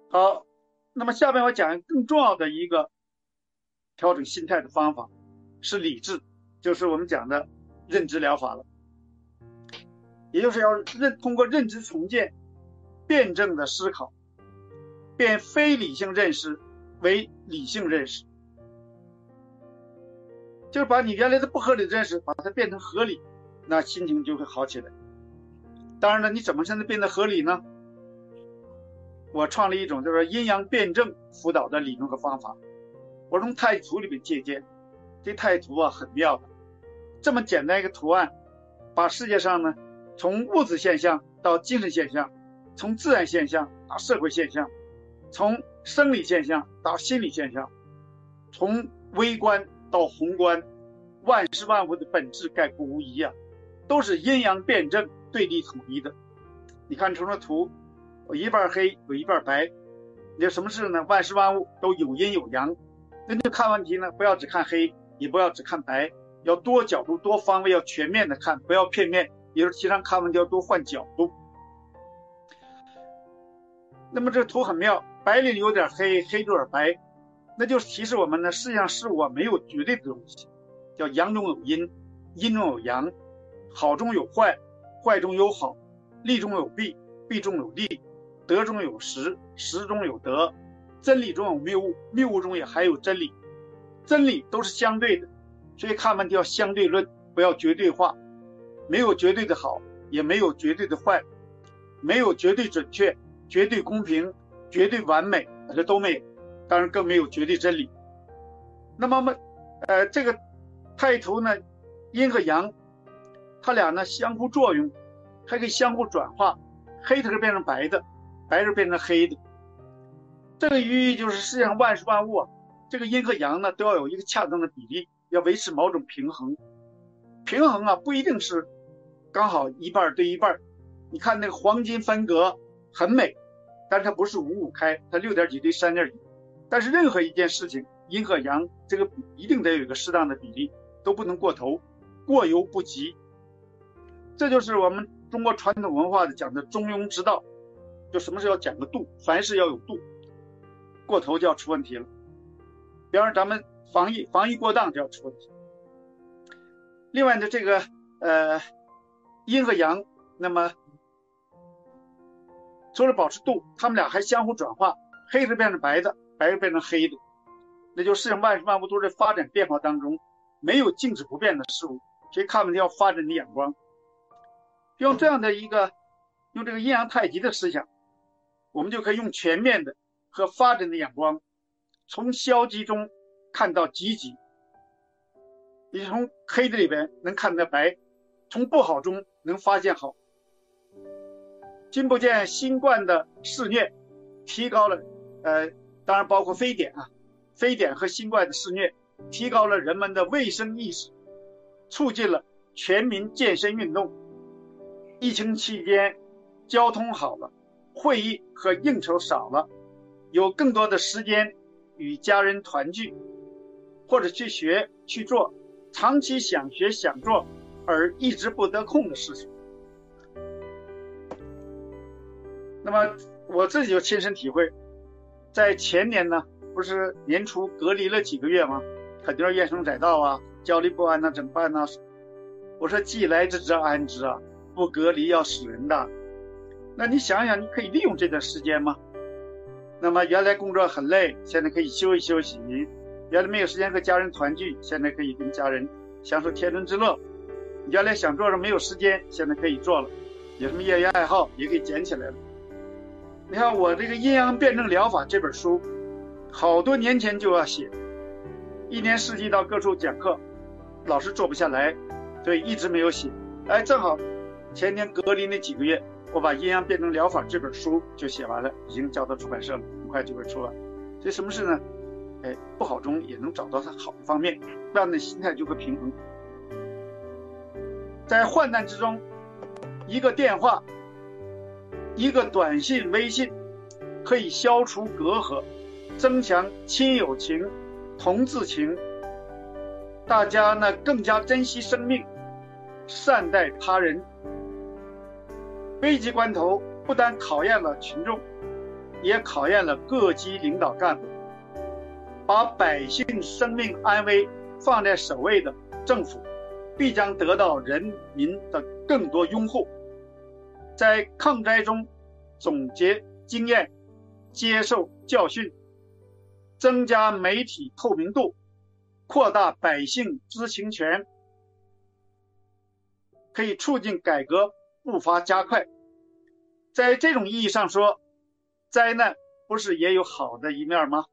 好，那么下面我讲更重要的一个调整心态的方法，是理智，就是我们讲的认知疗法了，也就是要认通过认知重建，辩证的思考，变非理性认识为理性认识。就是把你原来的不合理的认识，把它变成合理，那心情就会好起来。当然了，你怎么才能变得合理呢？我创立一种就是阴阳辩证辅导的理论和方法。我从太极图里面借鉴，这太极图啊很妙的，这么简单一个图案，把世界上呢从物质现象到精神现象，从自然现象到社会现象，从生理现象到心理现象，从微观。到宏观，万事万物的本质概括无疑啊，都是阴阳辩证、对立统一的。你看从这图，有一半黑，有一半白。你说什么事呢？万事万物都有阴有阳。那就看问题呢，不要只看黑，也不要只看白，要多角度、多方位，要全面的看，不要片面。也就是提倡看问题要多换角度。那么这图很妙，白里有点黑，黑有点白。那就提示我们呢，世界上事物没有绝对的东西，叫阳中有阴，阴中有阳，好中有坏，坏中有好，利中有弊，弊中有利，德中有实，实中有德，真理中有谬误，谬误中也含有真理，真理都是相对的，所以看问题要相对论，不要绝对化，没有绝对的好，也没有绝对的坏，没有绝对准确、绝对公平、绝对完美，这都没有。当然更没有绝对真理。那么么，呃，这个太图呢，阴和阳，它俩呢相互作用，还可以相互转化，黑的变成白的，白是变成黑的。这个寓意就是世界上万事万物啊，这个阴和阳呢都要有一个恰当的比例，要维持某种平衡。平衡啊不一定是刚好一半对一半。你看那个黄金分隔很美，但是它不是五五开，它六点几对三点几。但是任何一件事情，阴和阳这个一定得有一个适当的比例，都不能过头，过犹不及。这就是我们中国传统文化的讲的中庸之道，就什么事要讲个度，凡事要有度，过头就要出问题了。比方说咱们防疫，防疫过当就要出问题。另外呢，这个呃阴和阳，那么除了保持度，他们俩还相互转化，黑的变成白的。白的变成黑的，那就世上万事万物都在发展变化当中，没有静止不变的事物，所以看问题要发展的眼光。用这样的一个，用这个阴阳太极的思想，我们就可以用全面的和发展的眼光，从消极中看到积极，你从黑的里边能看到白，从不好中能发现好。君不见新冠的肆虐，提高了，呃。当然包括非典啊，非典和新冠的肆虐，提高了人们的卫生意识，促进了全民健身运动。疫情期间，交通好了，会议和应酬少了，有更多的时间与家人团聚，或者去学去做长期想学想做而一直不得空的事情。那么我自己就亲身体会。在前年呢，不是年初隔离了几个月吗？很多人怨声载道啊，焦虑不安呐，怎么办呢？我说既来之则安之啊，不隔离要死人的。那你想想，你可以利用这段时间吗？那么原来工作很累，现在可以休息休息；原来没有时间和家人团聚，现在可以跟家人享受天伦之乐；原来想做的没有时间，现在可以做了；有什么业余爱好也可以捡起来了。你看我这个阴阳辩证疗法这本书，好多年前就要写，一年四季到各处讲课，老是做不下来，所以一直没有写。哎，正好前年隔离那几个月，我把阴阳辩证疗法这本书就写完了，已经交到出版社了，很快就会出了。所以什么事呢？哎，不好中也能找到它好的方面，这样的心态就会平衡。在患难之中，一个电话。一个短信、微信可以消除隔阂，增强亲友情、同志情。大家呢更加珍惜生命，善待他人。危急关头，不但考验了群众，也考验了各级领导干部。把百姓生命安危放在首位的政府，必将得到人民的更多拥护。在抗灾中总结经验，接受教训，增加媒体透明度，扩大百姓知情权，可以促进改革步伐加快。在这种意义上说，灾难不是也有好的一面吗？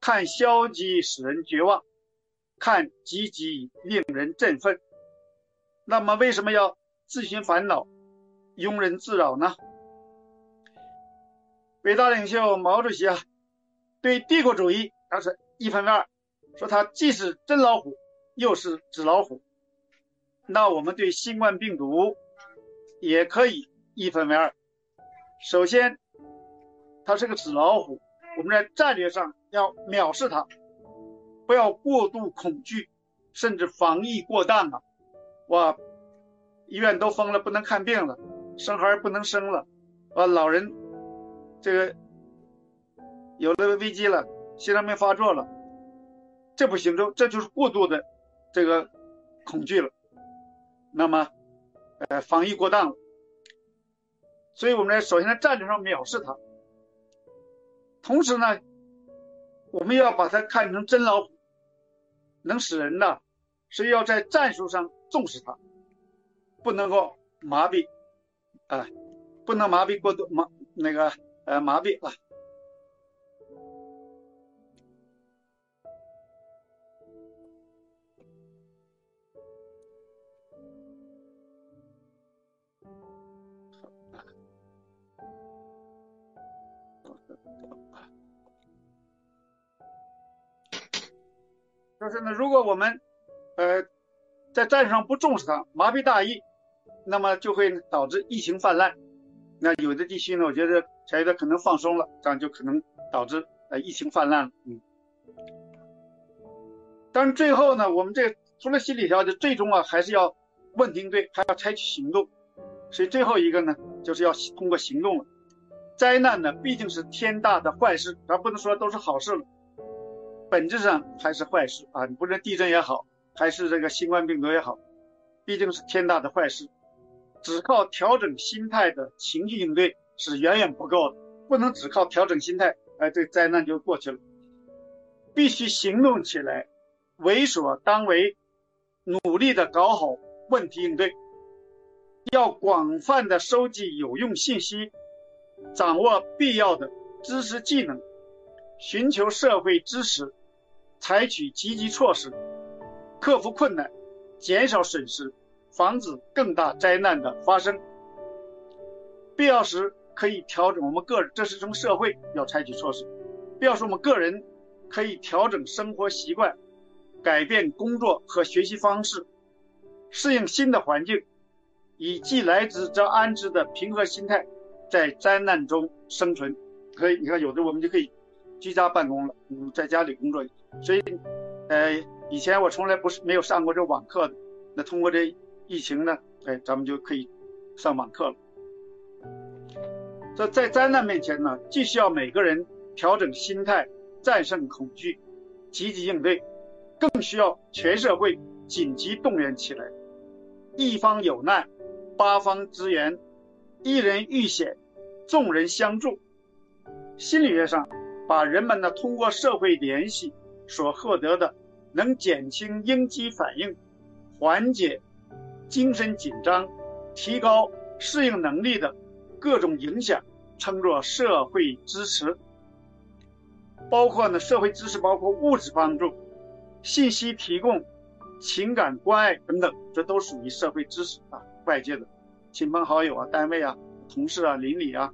看消极使人绝望，看积极令人振奋。那么为什么要自寻烦恼，庸人自扰呢？伟大领袖毛主席啊，对帝国主义他是一分为二，说他既是真老虎，又是纸老虎。那我们对新冠病毒也可以一分为二。首先，它是个纸老虎，我们在战略上。要藐视他，不要过度恐惧，甚至防疫过当啊！哇，医院都封了，不能看病了，生孩不能生了，啊，老人这个有了危机了，心脏病发作了，这不行，这这就是过度的这个恐惧了。那么，呃，防疫过当了，所以我们呢首先在战略上藐视他，同时呢。我们要把它看成真老虎，能使人呢，是要在战术上重视它，不能够麻痹，啊，不能麻痹过度麻那个呃麻痹啊。就是呢，如果我们，呃，在战上不重视它，麻痹大意，那么就会导致疫情泛滥。那有的地区呢，我觉得觉得可能放松了，这样就可能导致呃疫情泛滥了。嗯。但是最后呢，我们这除了心理调节，最终啊还是要问题应对，还要采取行动。所以最后一个呢，就是要通过行动了。灾难呢，毕竟是天大的坏事，咱不能说都是好事了。本质上还是坏事啊！你不论地震也好，还是这个新冠病毒也好，毕竟是天大的坏事。只靠调整心态的情绪应对是远远不够的，不能只靠调整心态，哎，这灾难就过去了。必须行动起来，为所当为，努力的搞好问题应对。要广泛的收集有用信息，掌握必要的知识技能，寻求社会支持。采取积极措施，克服困难，减少损失，防止更大灾难的发生。必要时可以调整我们个人，这是从社会要采取措施。必要时我们个人可以调整生活习惯，改变工作和学习方式，适应新的环境，以既来之则安之的平和心态，在灾难中生存。可以，你看，有的我们就可以居家办公了，嗯，在家里工作。所以，呃，以前我从来不是没有上过这网课的，那通过这疫情呢，哎，咱们就可以上网课了。这在灾难面前呢，既需要每个人调整心态，战胜恐惧，积极应对，更需要全社会紧急动员起来。一方有难，八方支援；一人遇险，众人相助。心理学上，把人们呢通过社会联系。所获得的能减轻应激反应、缓解精神紧张、提高适应能力的各种影响，称作社会支持。包括呢，社会支持包括物质帮助、信息提供、情感关爱等等，这都属于社会支持啊。外界的亲朋好友啊、单位啊、同事啊、邻里啊，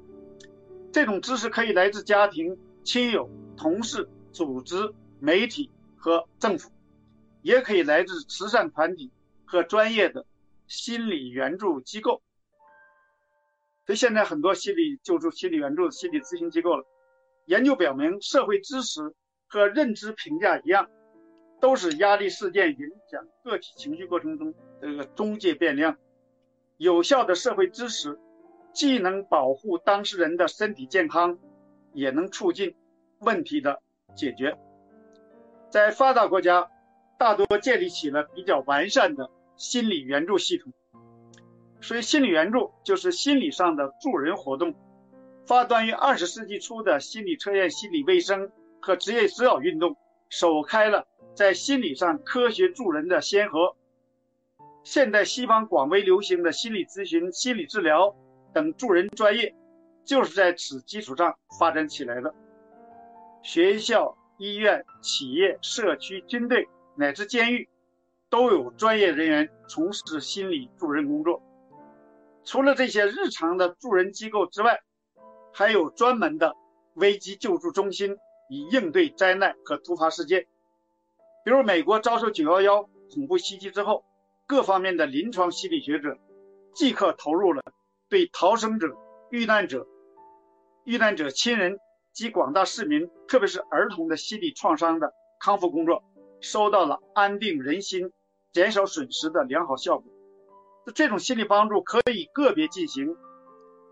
这种知识可以来自家庭、亲友、同事、组织。媒体和政府，也可以来自慈善团体和专业的心理援助机构。所以现在很多心理救助、心理援助心理咨询机构了。研究表明，社会知识和认知评价一样，都是压力事件影响个体情绪过程中这个中介变量。有效的社会支持，既能保护当事人的身体健康，也能促进问题的解决。在发达国家，大多建立起了比较完善的心理援助系统。所以，心理援助就是心理上的助人活动，发端于二十世纪初的心理测验、心理卫生和职业指导运动，首开了在心理上科学助人的先河。现代西方广为流行的心理咨询、心理治疗等助人专业，就是在此基础上发展起来的。学校、医院、企业、社区、军队乃至监狱，都有专业人员从事心理助人工作。除了这些日常的助人机构之外，还有专门的危机救助中心，以应对灾难和突发事件。比如，美国遭受911恐怖袭击之后，各方面的临床心理学者即刻投入了对逃生者、遇难者、遇难者亲人及广大市民，特别是儿童的心理创伤的康复工作，收到了安定人心、减少损失的良好效果。这种心理帮助可以个别进行，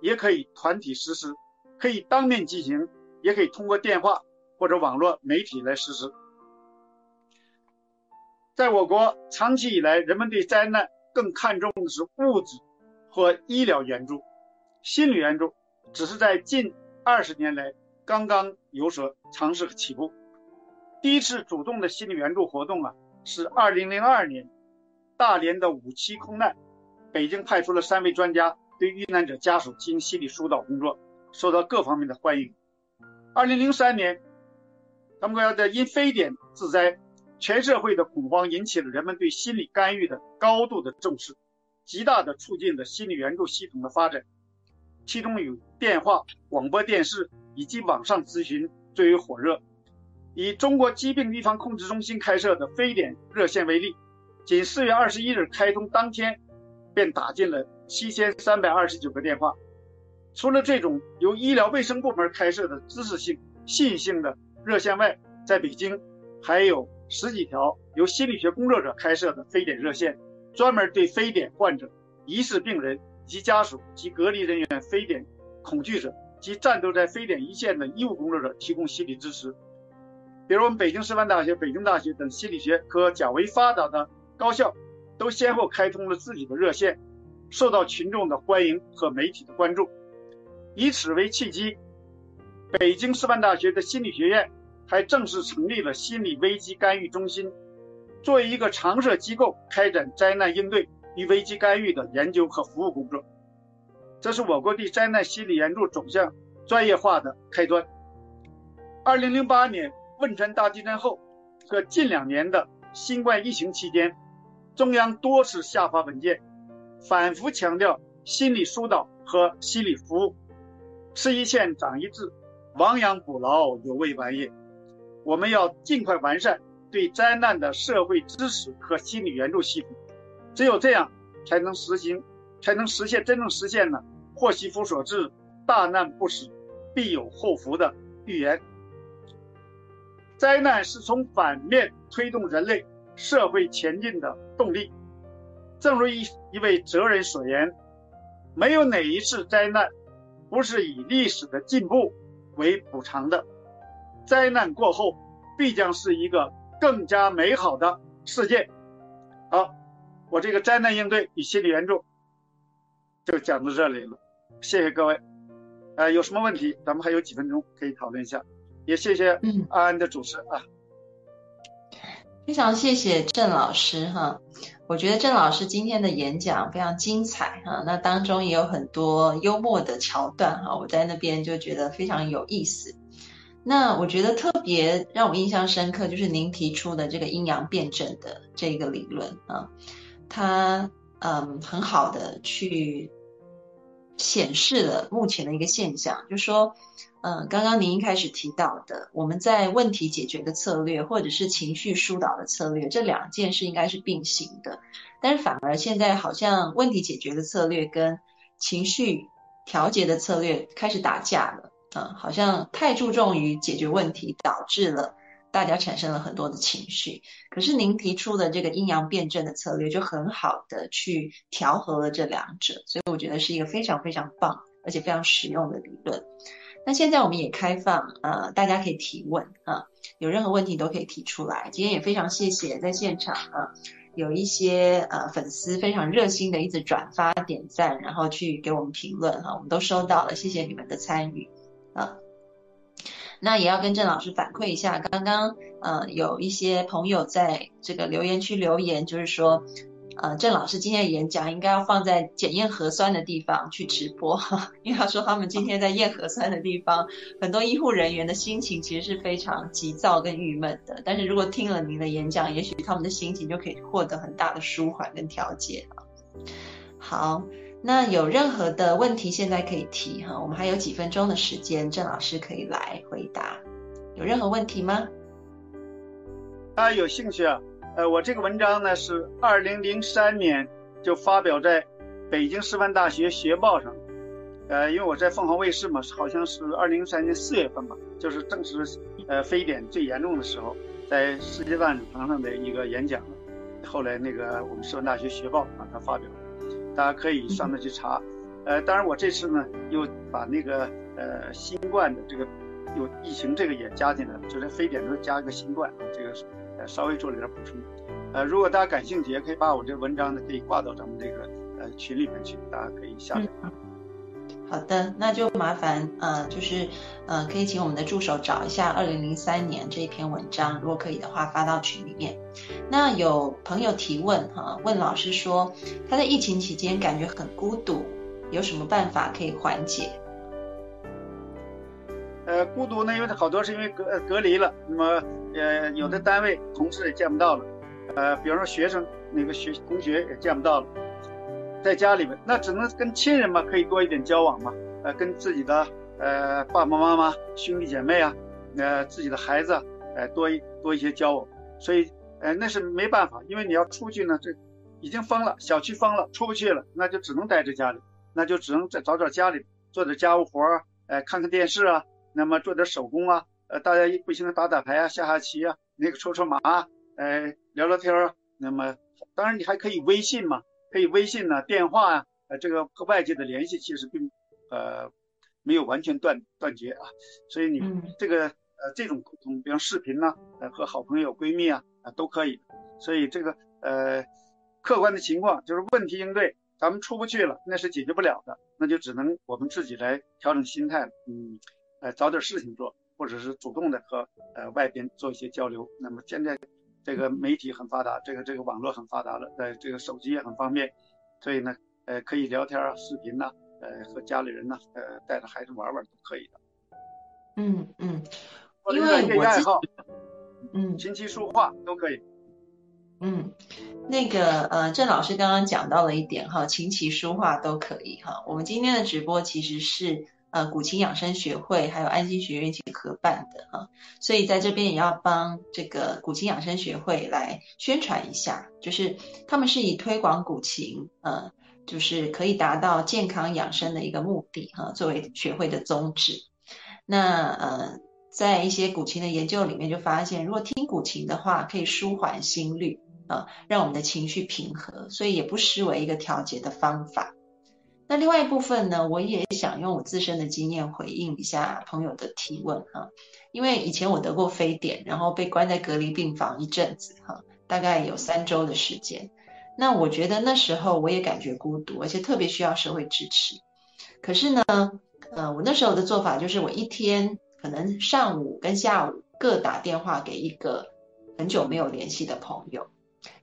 也可以团体实施，可以当面进行，也可以通过电话或者网络媒体来实施。在我国，长期以来，人们对灾难更看重的是物质和医疗援助，心理援助只是在近二十年来刚刚有所尝试和起步。第一次主动的心理援助活动啊，是二零零二年大连的五七空难。北京派出了三位专家对遇难者家属进行心理疏导工作，受到各方面的欢迎。二零零三年，咱们国家的因非典致灾，全社会的恐慌引起了人们对心理干预的高度的重视，极大的促进了心理援助系统的发展。其中有电话、广播电视以及网上咨询最为火热。以中国疾病预防控制中心开设的非典热线为例，仅四月二十一日开通当天。便打进了七千三百二十九个电话。除了这种由医疗卫生部门开设的知识性、信息性的热线外，在北京还有十几条由心理学工作者开设的非典热线，专门对非典患者、疑似病人及家属及隔离人员、非典恐惧者及战斗在非典一线的医务工作者提供心理支持。比如，我们北京师范大学、北京大学等心理学科较为发达的高校。都先后开通了自己的热线，受到群众的欢迎和媒体的关注。以此为契机，北京师范大学的心理学院还正式成立了心理危机干预中心，作为一个常设机构，开展灾难应对与危机干预的研究和服务工作。这是我国对灾难心理援助走向专业化的开端。二零零八年汶川大地震后和近两年的新冠疫情期间。中央多次下发文件，反复强调心理疏导和心理服务，吃一堑长一智，亡羊补牢有未晚也。我们要尽快完善对灾难的社会支持和心理援助系统，只有这样，才能实行，才能实现真正实现呢“祸兮福所至，大难不死，必有后福”的预言。灾难是从反面推动人类。社会前进的动力，正如一一位哲人所言：“没有哪一次灾难不是以历史的进步为补偿的，灾难过后必将是一个更加美好的世界。”好，我这个灾难应对与心理援助就讲到这里了，谢谢各位。呃，有什么问题，咱们还有几分钟可以讨论一下，也谢谢安安的主持啊。非常谢谢郑老师哈，我觉得郑老师今天的演讲非常精彩哈，那当中也有很多幽默的桥段哈，我在那边就觉得非常有意思。那我觉得特别让我印象深刻就是您提出的这个阴阳辩证的这个理论啊，它嗯很好的去显示了目前的一个现象，就是说。嗯，刚刚您一开始提到的，我们在问题解决的策略，或者是情绪疏导的策略，这两件事应该是并行的。但是反而现在好像问题解决的策略跟情绪调节的策略开始打架了。嗯，好像太注重于解决问题，导致了大家产生了很多的情绪。可是您提出的这个阴阳辩证的策略，就很好的去调和了这两者，所以我觉得是一个非常非常棒而且非常实用的理论。那现在我们也开放，呃，大家可以提问啊，有任何问题都可以提出来。今天也非常谢谢在现场啊，有一些呃粉丝非常热心的一直转发点赞，然后去给我们评论哈，我们都收到了，谢谢你们的参与啊。那也要跟郑老师反馈一下，刚刚呃有一些朋友在这个留言区留言，就是说。呃，郑老师今天的演讲应该要放在检验核酸的地方去直播，因为他说他们今天在验核酸的地方，很多医护人员的心情其实是非常急躁跟郁闷的。但是如果听了您的演讲，也许他们的心情就可以获得很大的舒缓跟调节。好，那有任何的问题现在可以提哈，我们还有几分钟的时间，郑老师可以来回答。有任何问题吗？大家有兴趣啊？呃，我这个文章呢是二零零三年就发表在北京师范大学学报上，呃，因为我在凤凰卫视嘛，好像是二零零三年四月份吧，就是正是呃非典最严重的时候，在世界大讲堂上的一个演讲，后来那个我们师范大学学报把它发表了，大家可以上那去查。呃，当然我这次呢又把那个呃新冠的这个有疫情这个也加进来了，就是非典都加一个新冠，这个。呃，稍微做了点补充。呃，如果大家感兴趣，也可以把我这文章呢，可以挂到咱们这个呃群里面去，大家可以下载。好的，那就麻烦呃，就是呃，可以请我们的助手找一下二零零三年这一篇文章，如果可以的话，发到群里面。那有朋友提问哈，问老师说他在疫情期间感觉很孤独，有什么办法可以缓解？呃，孤独呢，因为他好多是因为隔隔离了，那么呃，有的单位同事也见不到了，呃，比方说学生那个学同学也见不到了，在家里面，那只能跟亲人嘛，可以多一点交往嘛，呃，跟自己的呃爸爸妈妈、兄弟姐妹啊，呃，自己的孩子，呃，多一多一些交往，所以呃，那是没办法，因为你要出去呢，这已经封了，小区封了，出不去了，那就只能待在家里，那就只能再找找家里做点家务活啊，呃，看看电视啊。那么做点手工啊，呃，大家一不行打打牌啊，下下棋啊，那个抽抽马，呃，聊聊天啊。那么当然你还可以微信嘛，可以微信呢，电话啊，呃，这个和外界的联系其实并呃没有完全断断绝啊。所以你这个呃这种沟通，比如视频呢，呃和好朋友闺蜜啊啊都可以。所以这个呃客观的情况就是问题应对，咱们出不去了，那是解决不了的，那就只能我们自己来调整心态，嗯。呃，找点事情做，或者是主动的和呃外边做一些交流。那么现在这个媒体很发达，这个这个网络很发达了，在这个手机也很方便，所以呢，呃，可以聊天啊、视频呐，呃，和家里人呢，呃，带着孩子玩玩都可以的。嗯嗯，因为业余爱好，嗯，琴棋书画都可以。嗯，那个呃，郑老师刚刚讲到了一点哈，琴棋书画都可以哈。我们今天的直播其实是。呃，古琴养生学会还有安心学院一起合办的啊，所以在这边也要帮这个古琴养生学会来宣传一下，就是他们是以推广古琴，呃，就是可以达到健康养生的一个目的哈，作为学会的宗旨。那呃，在一些古琴的研究里面就发现，如果听古琴的话，可以舒缓心率啊，让我们的情绪平和，所以也不失为一个调节的方法。那另外一部分呢，我也想用我自身的经验回应一下朋友的提问哈，因为以前我得过非典，然后被关在隔离病房一阵子哈，大概有三周的时间。那我觉得那时候我也感觉孤独，而且特别需要社会支持。可是呢，呃，我那时候的做法就是我一天可能上午跟下午各打电话给一个很久没有联系的朋友。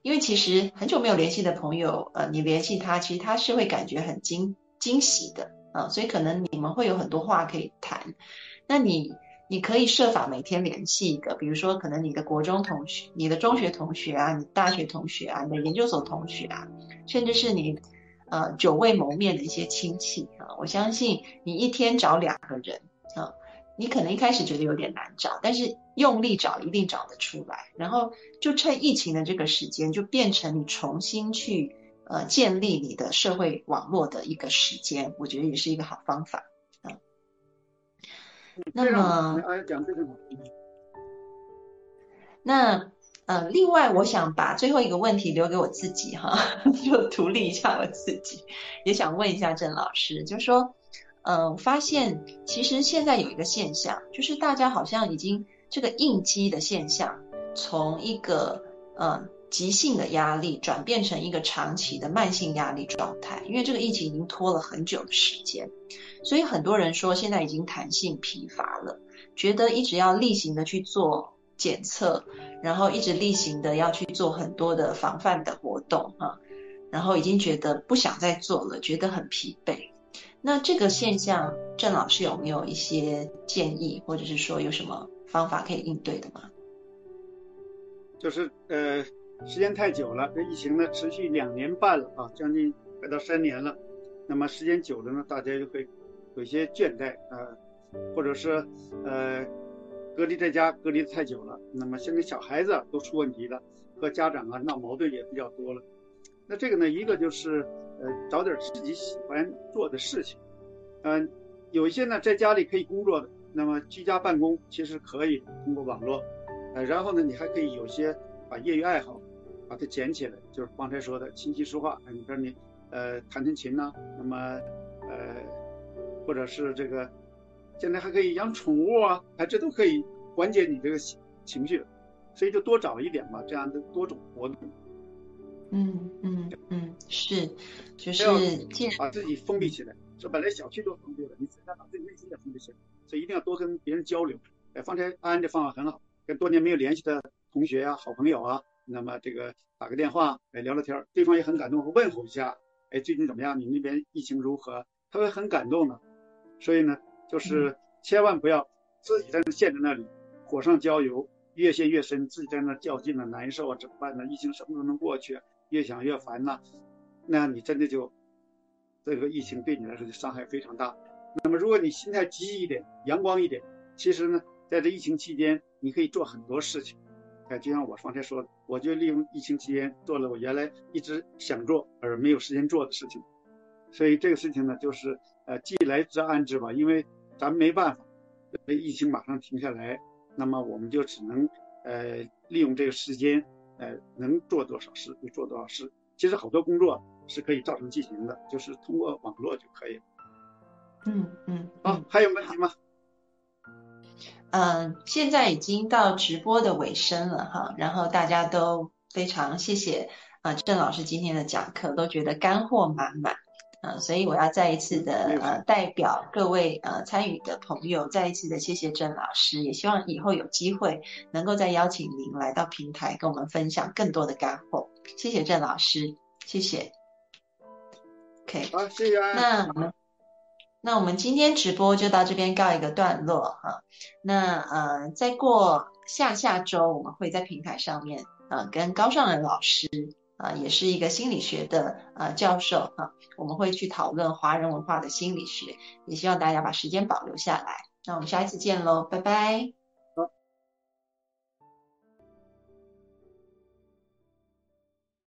因为其实很久没有联系的朋友，呃，你联系他，其实他是会感觉很惊惊喜的啊，所以可能你们会有很多话可以谈。那你你可以设法每天联系一个，比如说可能你的国中同学、你的中学同学啊、你大学同学啊、你的研究所同学啊，甚至是你呃久未谋面的一些亲戚啊，我相信你一天找两个人。你可能一开始觉得有点难找，但是用力找一定找得出来。然后就趁疫情的这个时间，就变成你重新去呃建立你的社会网络的一个时间，我觉得也是一个好方法啊。那么，讲这个，那呃，另外我想把最后一个问题留给我自己哈，就独立一下我自己，也想问一下郑老师，就是说，嗯呃，发现其实现在有一个现象，就是大家好像已经这个应激的现象，从一个呃急性的压力转变成一个长期的慢性压力状态，因为这个疫情已经拖了很久的时间，所以很多人说现在已经弹性疲乏了，觉得一直要例行的去做。检测，然后一直例行的要去做很多的防范的活动啊，然后已经觉得不想再做了，觉得很疲惫。那这个现象，郑老师有没有一些建议，或者是说有什么方法可以应对的吗？就是呃，时间太久了，这疫情呢持续两年半了啊，将近快到三年了。那么时间久了呢，大家就会有些倦怠啊，或者是呃。隔离在家隔离太久了，那么现在小孩子都出问题了，和家长啊闹矛盾也比较多了。那这个呢，一个就是呃找点自己喜欢做的事情，嗯，有一些呢在家里可以工作的，那么居家办公其实可以通过网络，呃，然后呢你还可以有些把业余爱好把它捡起来，就是刚才说的琴棋书画，你说你呃弹弹琴呐，那么呃或者是这个。现在还可以养宠物啊，哎，这都可以缓解你这个情绪，所以就多找一点吧，这样的多种活动。嗯嗯嗯，是，就是把自己封闭起来，说本来小区都封闭了，你现在把自己内心也封闭起来，所以一定要多跟别人交流。哎，方才安安这方法很好，跟多年没有联系的同学啊、好朋友啊，那么这个打个电话，哎，聊聊天，对方也很感动，问候一下，哎，最近怎么样？你那边疫情如何？他会很感动的。所以呢。就是千万不要自己在那陷在那里，火上浇油，越陷越深，自己在那较劲了，难受啊，怎么办呢？疫情什么时候能过去？越想越烦呐，那你真的就这个疫情对你来说就伤害非常大。那么如果你心态积极一点，阳光一点，其实呢，在这疫情期间，你可以做很多事情。哎，就像我刚才说的，我就利用疫情期间做了我原来一直想做而没有时间做的事情。所以这个事情呢，就是呃，既来之安之吧，因为咱没办法，这疫情马上停下来，那么我们就只能呃利用这个时间，呃，能做多少事就做多少事。其实好多工作是可以照常进行的，就是通过网络就可以了。嗯嗯。好，还有问题吗？嗯，现在已经到直播的尾声了哈，然后大家都非常谢谢啊郑老师今天的讲课，都觉得干货满满。呃，所以我要再一次的呃，代表各位呃参与的朋友，再一次的谢谢郑老师，也希望以后有机会能够再邀请您来到平台，跟我们分享更多的干货。谢谢郑老师，谢谢。OK，好，谢谢。那我们那我们今天直播就到这边告一个段落哈。那呃，再过下下周，我们会在平台上面呃跟高尚仁老师。啊，也是一个心理学的呃教授哈，我们会去讨论华人文化的心理学，也希望大家把时间保留下来。那我们下一次见喽，拜拜。